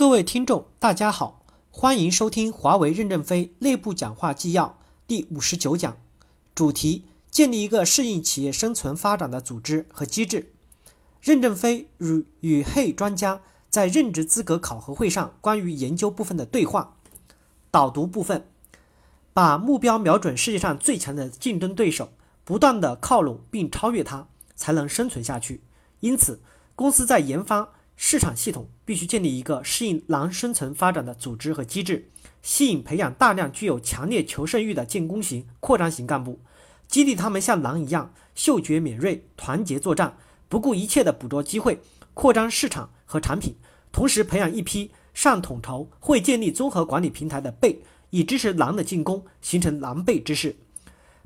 各位听众，大家好，欢迎收听华为任正非内部讲话纪要第五十九讲，主题：建立一个适应企业生存发展的组织和机制。任正非与与会专家在任职资格考核会上关于研究部分的对话。导读部分：把目标瞄准世界上最强的竞争对手，不断的靠拢并超越它，才能生存下去。因此，公司在研发。市场系统必须建立一个适应狼生存发展的组织和机制，吸引培养大量具有强烈求胜欲的进攻型、扩张型干部，激励他们像狼一样嗅觉敏锐、团结作战，不顾一切地捕捉机会，扩张市场和产品。同时，培养一批上统筹、会建立综合管理平台的贝，以支持狼的进攻，形成狼狈之势。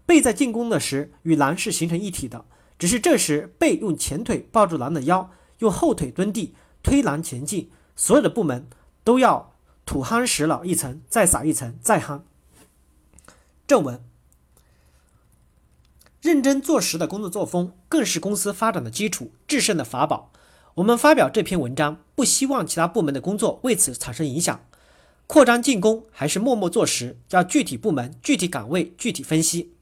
贝在进攻的时与狼是形成一体的，只是这时贝用前腿抱住狼的腰，用后腿蹲地。推栏前进，所有的部门都要土夯实了一层，再撒一层，再夯。正文：认真做实的工作作风，更是公司发展的基础，制胜的法宝。我们发表这篇文章，不希望其他部门的工作为此产生影响。扩张进攻还是默默做实，要具体部门、具体岗位具体分析。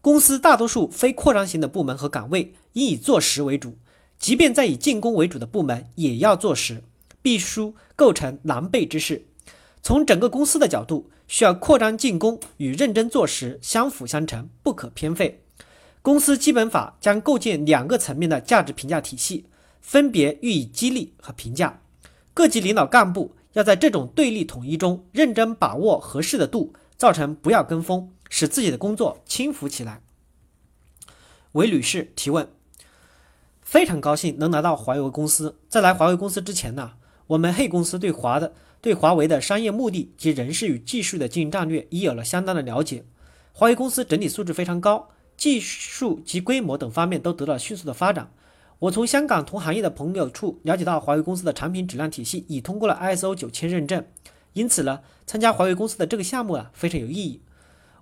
公司大多数非扩张型的部门和岗位，应以做实为主。即便在以进攻为主的部门，也要做实，必须构成狼狈之势。从整个公司的角度，需要扩张进攻与认真做实相辅相成，不可偏废。公司基本法将构建两个层面的价值评价体系，分别予以激励和评价。各级领导干部要在这种对立统一中认真把握合适的度，造成不要跟风，使自己的工作轻浮起来。韦女士提问。非常高兴能来到华为公司。在来华为公司之前呢，我们黑公司对华的对华为的商业目的及人事与技术的经营战略已有了相当的了解。华为公司整体素质非常高，技术及规模等方面都得到了迅速的发展。我从香港同行业的朋友处了解到，华为公司的产品质量体系已通过了 ISO 九千认证，因此呢，参加华为公司的这个项目啊非常有意义。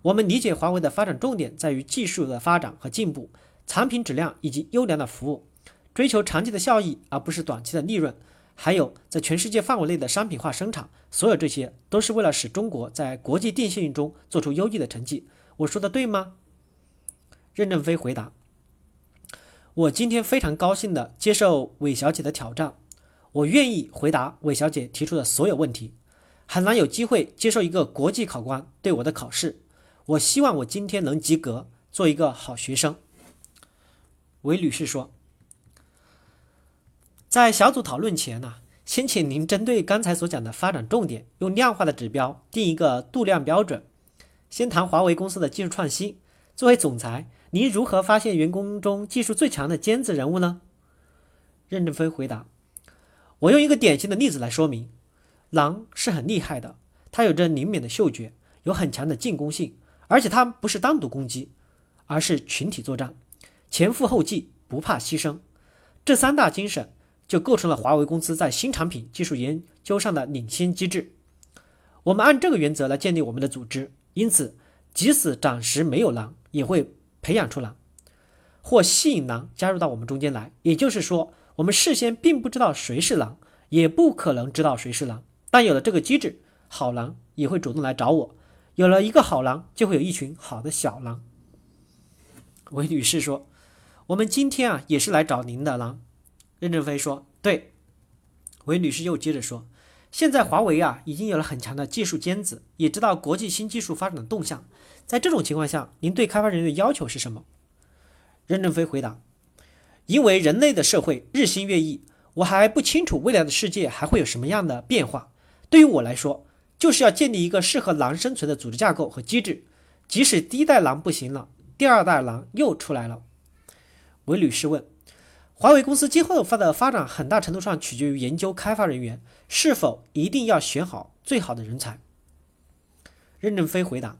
我们理解华为的发展重点在于技术的发展和进步，产品质量以及优良的服务。追求长期的效益，而不是短期的利润，还有在全世界范围内的商品化生产，所有这些都是为了使中国在国际电信中做出优异的成绩。我说的对吗？任正非回答：“我今天非常高兴地接受韦小姐的挑战，我愿意回答韦小姐提出的所有问题。很难有机会接受一个国际考官对我的考试，我希望我今天能及格，做一个好学生。”韦女士说。在小组讨论前呢，先请您针对刚才所讲的发展重点，用量化的指标定一个度量标准。先谈华为公司的技术创新。作为总裁，您如何发现员工中技术最强的尖子人物呢？任正非回答：“我用一个典型的例子来说明。狼是很厉害的，它有着灵敏的嗅觉，有很强的进攻性，而且它不是单独攻击，而是群体作战，前赴后继，不怕牺牲。这三大精神。”就构成了华为公司在新产品技术研究上的领先机制。我们按这个原则来建立我们的组织，因此，即使暂时没有狼，也会培养出狼，或吸引狼加入到我们中间来。也就是说，我们事先并不知道谁是狼，也不可能知道谁是狼。但有了这个机制，好狼也会主动来找我。有了一个好狼，就会有一群好的小狼。韦女士说：“我们今天啊，也是来找您的狼。”任正非说：“对。”韦女士又接着说：“现在华为啊，已经有了很强的技术尖子，也知道国际新技术发展的动向。在这种情况下，您对开发人员的要求是什么？”任正非回答：“因为人类的社会日新月异，我还不清楚未来的世界还会有什么样的变化。对于我来说，就是要建立一个适合狼生存的组织架构和机制。即使第一代狼不行了，第二代狼又出来了。”韦女士问。华为公司今后发的发展，很大程度上取决于研究开发人员是否一定要选好最好的人才。任正非回答：“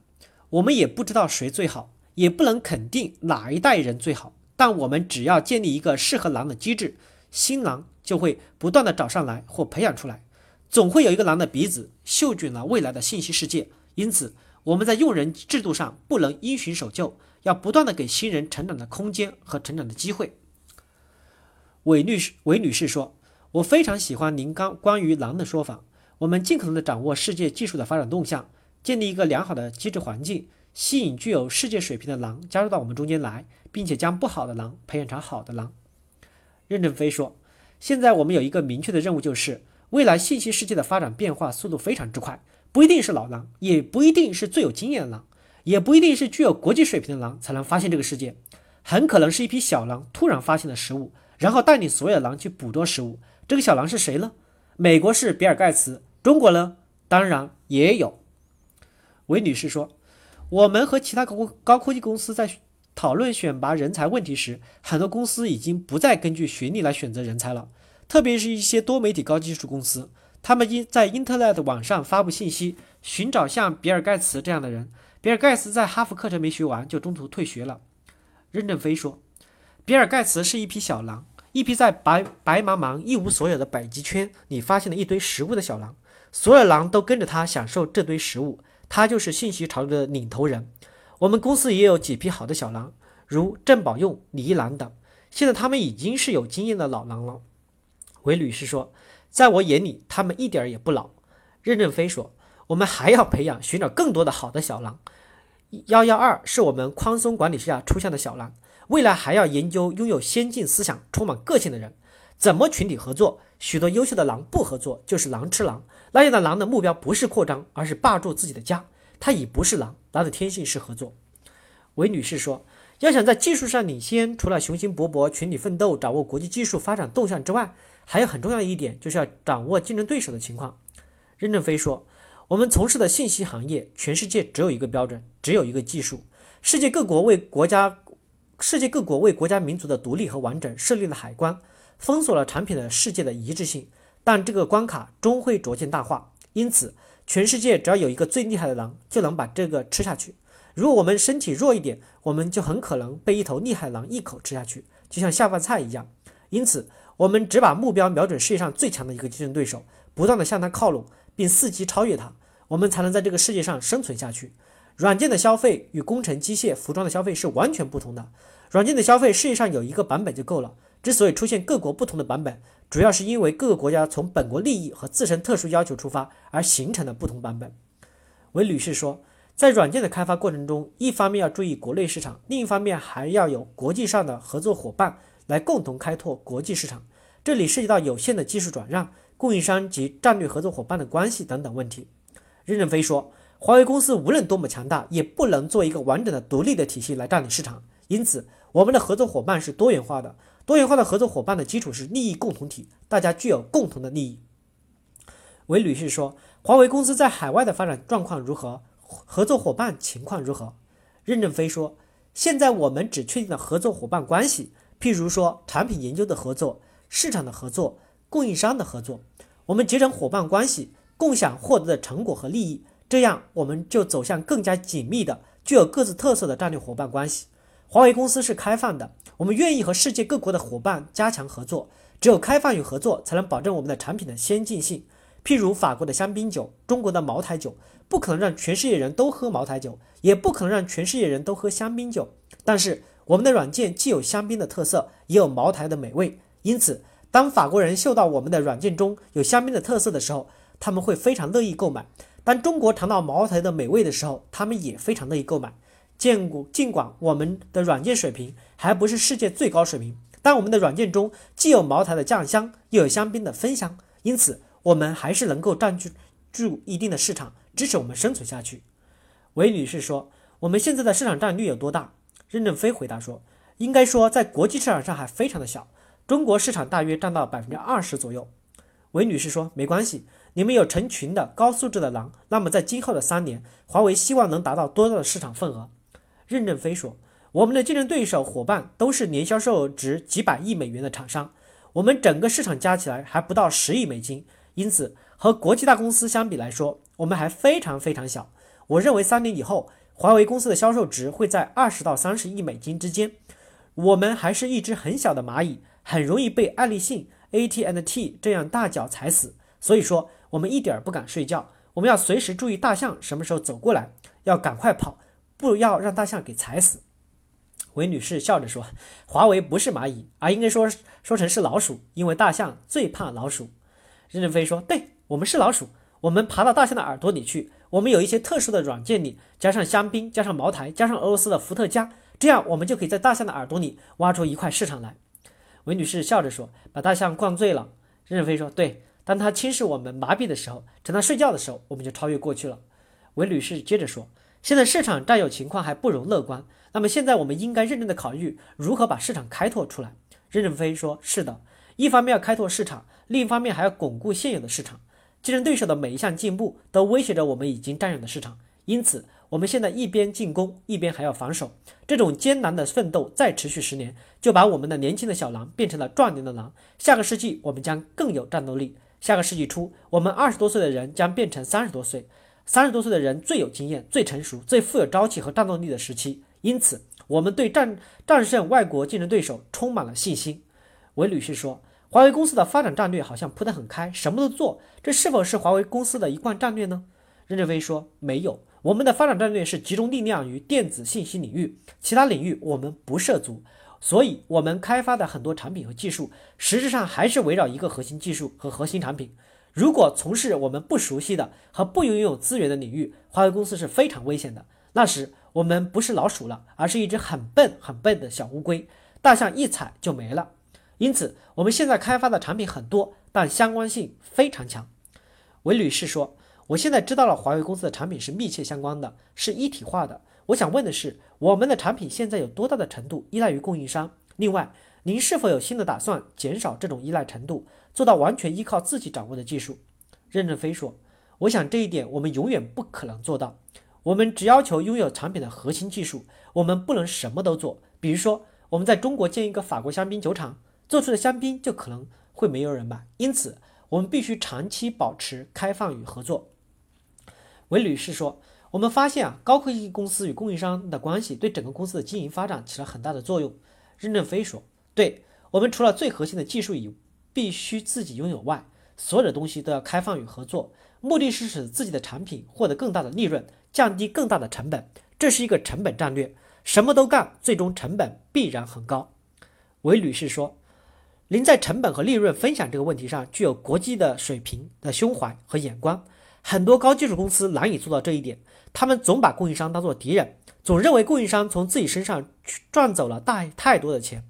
我们也不知道谁最好，也不能肯定哪一代人最好。但我们只要建立一个适合狼的机制，新狼就会不断的找上来或培养出来，总会有一个狼的鼻子嗅准了未来的信息世界。因此，我们在用人制度上不能因循守旧，要不断的给新人成长的空间和成长的机会。”韦律师韦女士说：“我非常喜欢您刚关于狼的说法。我们尽可能的掌握世界技术的发展动向，建立一个良好的机制环境，吸引具有世界水平的狼加入到我们中间来，并且将不好的狼培养成好的狼。任正非说：“现在我们有一个明确的任务，就是未来信息世界的发展变化速度非常之快，不一定是老狼，也不一定是最有经验的狼，也不一定是具有国际水平的狼才能发现这个世界，很可能是一批小狼突然发现了食物，然后带领所有狼去捕捉食物。这个小狼是谁呢？美国是比尔盖茨，中国呢，当然也有。”韦女士说：“我们和其他高高科技公司在。”讨论选拔人才问题时，很多公司已经不再根据学历来选择人才了，特别是一些多媒体高技术公司，他们因在 Internet 网上发布信息，寻找像比尔盖茨这样的人。比尔盖茨在哈佛课程没学完就中途退学了。任正非说，比尔盖茨是一匹小狼，一匹在白白茫茫一无所有的北极圈里发现了一堆食物的小狼，所有狼都跟着他享受这堆食物，他就是信息潮流的领头人。我们公司也有几匹好的小狼，如郑宝用、李一郎等。现在他们已经是有经验的老狼了。韦女士说：“在我眼里，他们一点也不老。”任正非说：“我们还要培养、寻找更多的好的小狼。幺幺二是我们宽松管理下出现的小狼，未来还要研究拥有先进思想、充满个性的人，怎么群体合作。许多优秀的狼不合作，就是狼吃狼。那样的狼的目标不是扩张，而是霸住自己的家。”它已不是狼，狼的天性是合作。韦女士说：“要想在技术上领先，除了雄心勃勃、群体奋斗、掌握国际技术发展动向之外，还有很重要的一点，就是要掌握竞争对手的情况。”任正非说：“我们从事的信息行业，全世界只有一个标准，只有一个技术。世界各国为国家，世界各国为国家民族的独立和完整设立了海关，封锁了产品的世界的一致性。但这个关卡终会逐渐淡化，因此。”全世界只要有一个最厉害的狼，就能把这个吃下去。如果我们身体弱一点，我们就很可能被一头厉害狼一口吃下去，就像下饭菜一样。因此，我们只把目标瞄准世界上最强的一个竞争对手，不断的向他靠拢，并伺机超越他，我们才能在这个世界上生存下去。软件的消费与工程、机械、服装的消费是完全不同的。软件的消费，世界上有一个版本就够了。之所以出现各国不同的版本，主要是因为各个国家从本国利益和自身特殊要求出发而形成的不同版本。韦女士说，在软件的开发过程中，一方面要注意国内市场，另一方面还要有国际上的合作伙伴来共同开拓国际市场。这里涉及到有限的技术转让、供应商及战略合作伙伴的关系等等问题。任正非说，华为公司无论多么强大，也不能做一个完整的独立的体系来占领市场。因此，我们的合作伙伴是多元化的。多元化的合作伙伴的基础是利益共同体，大家具有共同的利益。韦女士说：“华为公司在海外的发展状况如何？合作伙伴情况如何？”任正非说：“现在我们只确定了合作伙伴关系，譬如说产品研究的合作、市场的合作、供应商的合作，我们结成伙伴关系，共享获得的成果和利益，这样我们就走向更加紧密的、具有各自特色的战略伙伴关系。华为公司是开放的。”我们愿意和世界各国的伙伴加强合作，只有开放与合作，才能保证我们的产品的先进性。譬如法国的香槟酒，中国的茅台酒，不可能让全世界人都喝茅台酒，也不可能让全世界人都喝香槟酒。但是我们的软件既有香槟的特色，也有茅台的美味。因此，当法国人嗅到我们的软件中有香槟的特色的时候，他们会非常乐意购买；当中国尝到茅台的美味的时候，他们也非常乐意购买。见过，尽管我们的软件水平还不是世界最高水平，但我们的软件中既有茅台的酱香，又有香槟的芬香，因此我们还是能够占据住一定的市场，支持我们生存下去。韦女士说：“我们现在的市场占率有多大？”任正非回答说：“应该说在国际市场上还非常的小，中国市场大约占到百分之二十左右。”韦女士说：“没关系，你们有成群的高素质的狼，那么在今后的三年，华为希望能达到多大的市场份额？”任正非说：“我们的竞争对手伙伴都是年销售值几百亿美元的厂商，我们整个市场加起来还不到十亿美金，因此和国际大公司相比来说，我们还非常非常小。我认为三年以后，华为公司的销售值会在二十到三十亿美金之间。我们还是一只很小的蚂蚁，很容易被爱立信、AT&T 这样大脚踩死。所以说，我们一点不敢睡觉，我们要随时注意大象什么时候走过来，要赶快跑。”不要让大象给踩死。韦女士笑着说：“华为不是蚂蚁，而应该说说成是老鼠，因为大象最怕老鼠。”任正非说：“对我们是老鼠，我们爬到大象的耳朵里去，我们有一些特殊的软件里，加上香槟，加上茅台，加上俄罗斯的伏特加，这样我们就可以在大象的耳朵里挖出一块市场来。”韦女士笑着说：“把大象灌醉了。”任正非说：“对，当他轻视我们、麻痹的时候，趁他睡觉的时候，我们就超越过去了。”韦女士接着说：“现在市场占有情况还不容乐观，那么现在我们应该认真的考虑如何把市场开拓出来。”任正非说：“是的，一方面要开拓市场，另一方面还要巩固现有的市场。竞争对手的每一项进步都威胁着我们已经占有的市场，因此我们现在一边进攻，一边还要防守。这种艰难的奋斗再持续十年，就把我们的年轻的小狼变成了壮年的狼。下个世纪我们将更有战斗力。下个世纪初，我们二十多岁的人将变成三十多岁，三十多岁的人最有经验、最成熟、最富有朝气和战斗力的时期。因此。”我们对战战胜外国竞争对手充满了信心。韦女士说：“华为公司的发展战略好像铺得很开，什么都做，这是否是华为公司的一贯战略呢？”任正非说：“没有，我们的发展战略是集中力量于电子信息领域，其他领域我们不涉足。所以，我们开发的很多产品和技术，实质上还是围绕一个核心技术和核心产品。如果从事我们不熟悉的和不拥有资源的领域，华为公司是非常危险的。那时。”我们不是老鼠了，而是一只很笨很笨的小乌龟，大象一踩就没了。因此，我们现在开发的产品很多，但相关性非常强。韦女士说：“我现在知道了，华为公司的产品是密切相关的，是一体化的。我想问的是，我们的产品现在有多大的程度依赖于供应商？另外，您是否有新的打算，减少这种依赖程度，做到完全依靠自己掌握的技术？”任正非说：“我想这一点我们永远不可能做到。”我们只要求拥有产品的核心技术，我们不能什么都做。比如说，我们在中国建一个法国香槟酒厂，做出的香槟就可能会没有人买。因此，我们必须长期保持开放与合作。韦女士说：“我们发现啊，高科技公司与供应商的关系对整个公司的经营发展起了很大的作用。”任正非说：“对我们除了最核心的技术以必须自己拥有外，所有的东西都要开放与合作，目的是使自己的产品获得更大的利润。”降低更大的成本，这是一个成本战略。什么都干，最终成本必然很高。韦女士说：“您在成本和利润分享这个问题上具有国际的水平的胸怀和眼光。很多高技术公司难以做到这一点，他们总把供应商当作敌人，总认为供应商从自己身上赚走了大太多的钱。”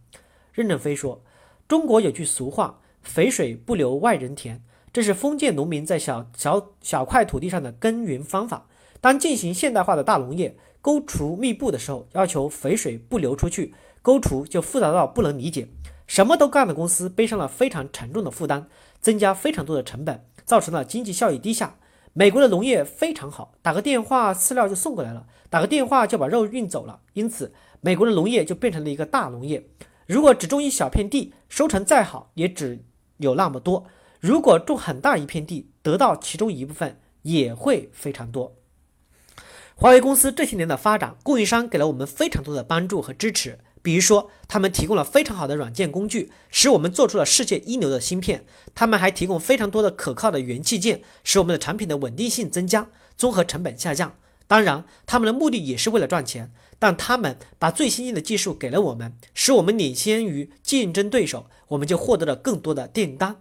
任正非说：“中国有句俗话，肥水不流外人田，这是封建农民在小小小块土地上的耕耘方法。”当进行现代化的大农业，沟渠密布的时候，要求肥水不流出去，沟渠就复杂到不能理解。什么都干的公司背上了非常沉重的负担，增加非常多的成本，造成了经济效益低下。美国的农业非常好，打个电话饲料就送过来了，打个电话就把肉运走了，因此美国的农业就变成了一个大农业。如果只种一小片地，收成再好也只有那么多；如果种很大一片地，得到其中一部分也会非常多。华为公司这些年的发展，供应商给了我们非常多的帮助和支持。比如说，他们提供了非常好的软件工具，使我们做出了世界一流的芯片。他们还提供非常多的可靠的元器件，使我们的产品的稳定性增加，综合成本下降。当然，他们的目的也是为了赚钱。但他们把最先进的技术给了我们，使我们领先于竞争对手，我们就获得了更多的订单。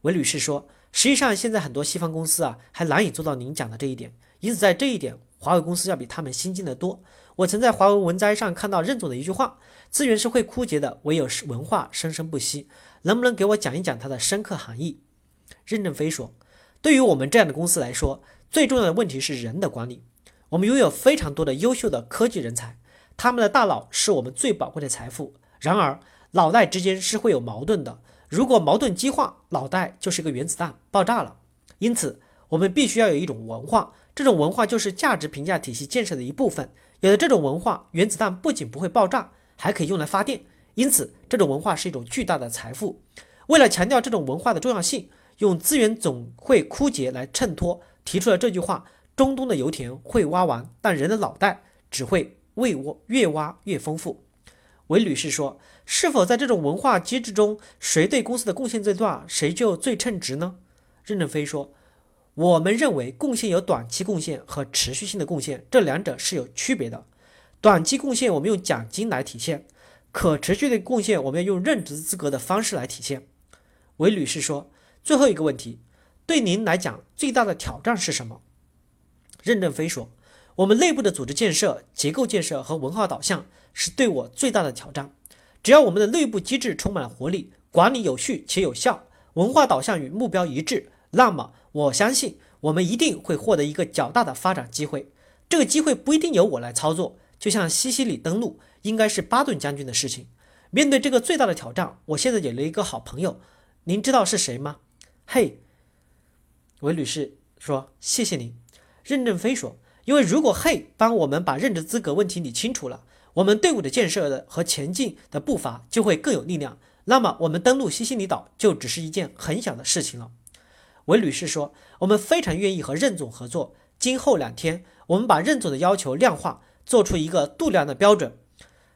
韦女士说：“实际上，现在很多西方公司啊，还难以做到您讲的这一点。因此，在这一点。”华为公司要比他们先进的多。我曾在华为文摘上看到任总的一句话：“资源是会枯竭的，唯有文化生生不息。”能不能给我讲一讲它的深刻含义？任正非说：“对于我们这样的公司来说，最重要的问题是人的管理。我们拥有非常多的优秀的科技人才，他们的大脑是我们最宝贵的财富。然而，脑袋之间是会有矛盾的。如果矛盾激化，脑袋就是一个原子弹，爆炸了。因此，我们必须要有一种文化。”这种文化就是价值评价体系建设的一部分。有了这种文化，原子弹不仅不会爆炸，还可以用来发电。因此，这种文化是一种巨大的财富。为了强调这种文化的重要性，用资源总会枯竭来衬托，提出了这句话：中东的油田会挖完，但人的脑袋只会越挖越挖越丰富。韦女士说：“是否在这种文化机制中，谁对公司的贡献最大，谁就最称职呢？”任正非说。我们认为贡献有短期贡献和持续性的贡献，这两者是有区别的。短期贡献我们用奖金来体现，可持续的贡献我们要用任职资格的方式来体现。韦女士说：“最后一个问题，对您来讲最大的挑战是什么？任正非说：“我们内部的组织建设、结构建设和文化导向是对我最大的挑战。只要我们的内部机制充满活力，管理有序且有效，文化导向与目标一致，那么我相信我们一定会获得一个较大的发展机会。这个机会不一定由我来操作，就像西西里登陆应该是巴顿将军的事情。面对这个最大的挑战，我现在有了一个好朋友，您知道是谁吗？”嘿，韦女士说：“谢谢您。”任正非说：“因为如果嘿帮我们把任职资格问题理清楚了，我们队伍的建设的和前进的步伐就会更有力量。那么我们登陆西西里岛就只是一件很小的事情了。”韦女士说：“我们非常愿意和任总合作。今后两天，我们把任总的要求量化，做出一个度量的标准，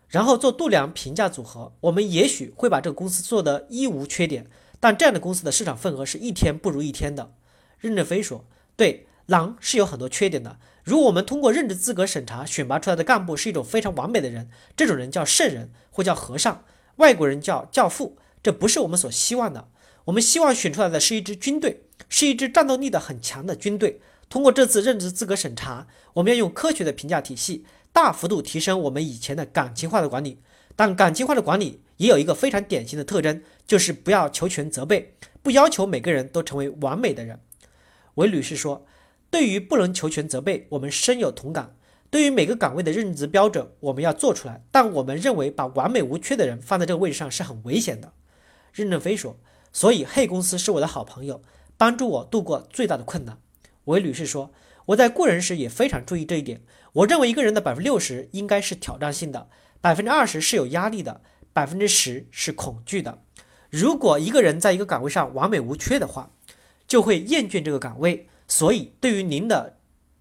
然后做度量评价组合。我们也许会把这个公司做得一无缺点，但这样的公司的市场份额是一天不如一天的。”任正非说：“对。”狼是有很多缺点的。如果我们通过任职资格审查选拔出来的干部是一种非常完美的人，这种人叫圣人或叫和尚，外国人叫教父，这不是我们所希望的。我们希望选出来的是一支军队，是一支战斗力的很强的军队。通过这次任职资格审查，我们要用科学的评价体系，大幅度提升我们以前的感情化的管理。但感情化的管理也有一个非常典型的特征，就是不要求全责备，不要求每个人都成为完美的人。韦女士说。对于不能求全责备，我们深有同感。对于每个岗位的任职标准，我们要做出来。但我们认为把完美无缺的人放在这个位置上是很危险的。任正非说：“所以黑公司是我的好朋友，帮助我度过最大的困难。”韦女士说：“我在雇人时也非常注意这一点。我认为一个人的百分之六十应该是挑战性的，百分之二十是有压力的，百分之十是恐惧的。如果一个人在一个岗位上完美无缺的话，就会厌倦这个岗位。”所以，对于您的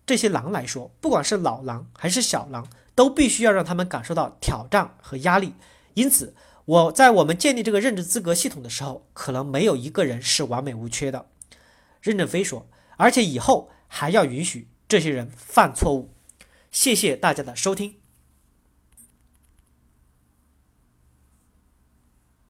这些狼来说，不管是老狼还是小狼，都必须要让他们感受到挑战和压力。因此，我在我们建立这个任职资格系统的时候，可能没有一个人是完美无缺的。任正非说，而且以后还要允许这些人犯错误。谢谢大家的收听。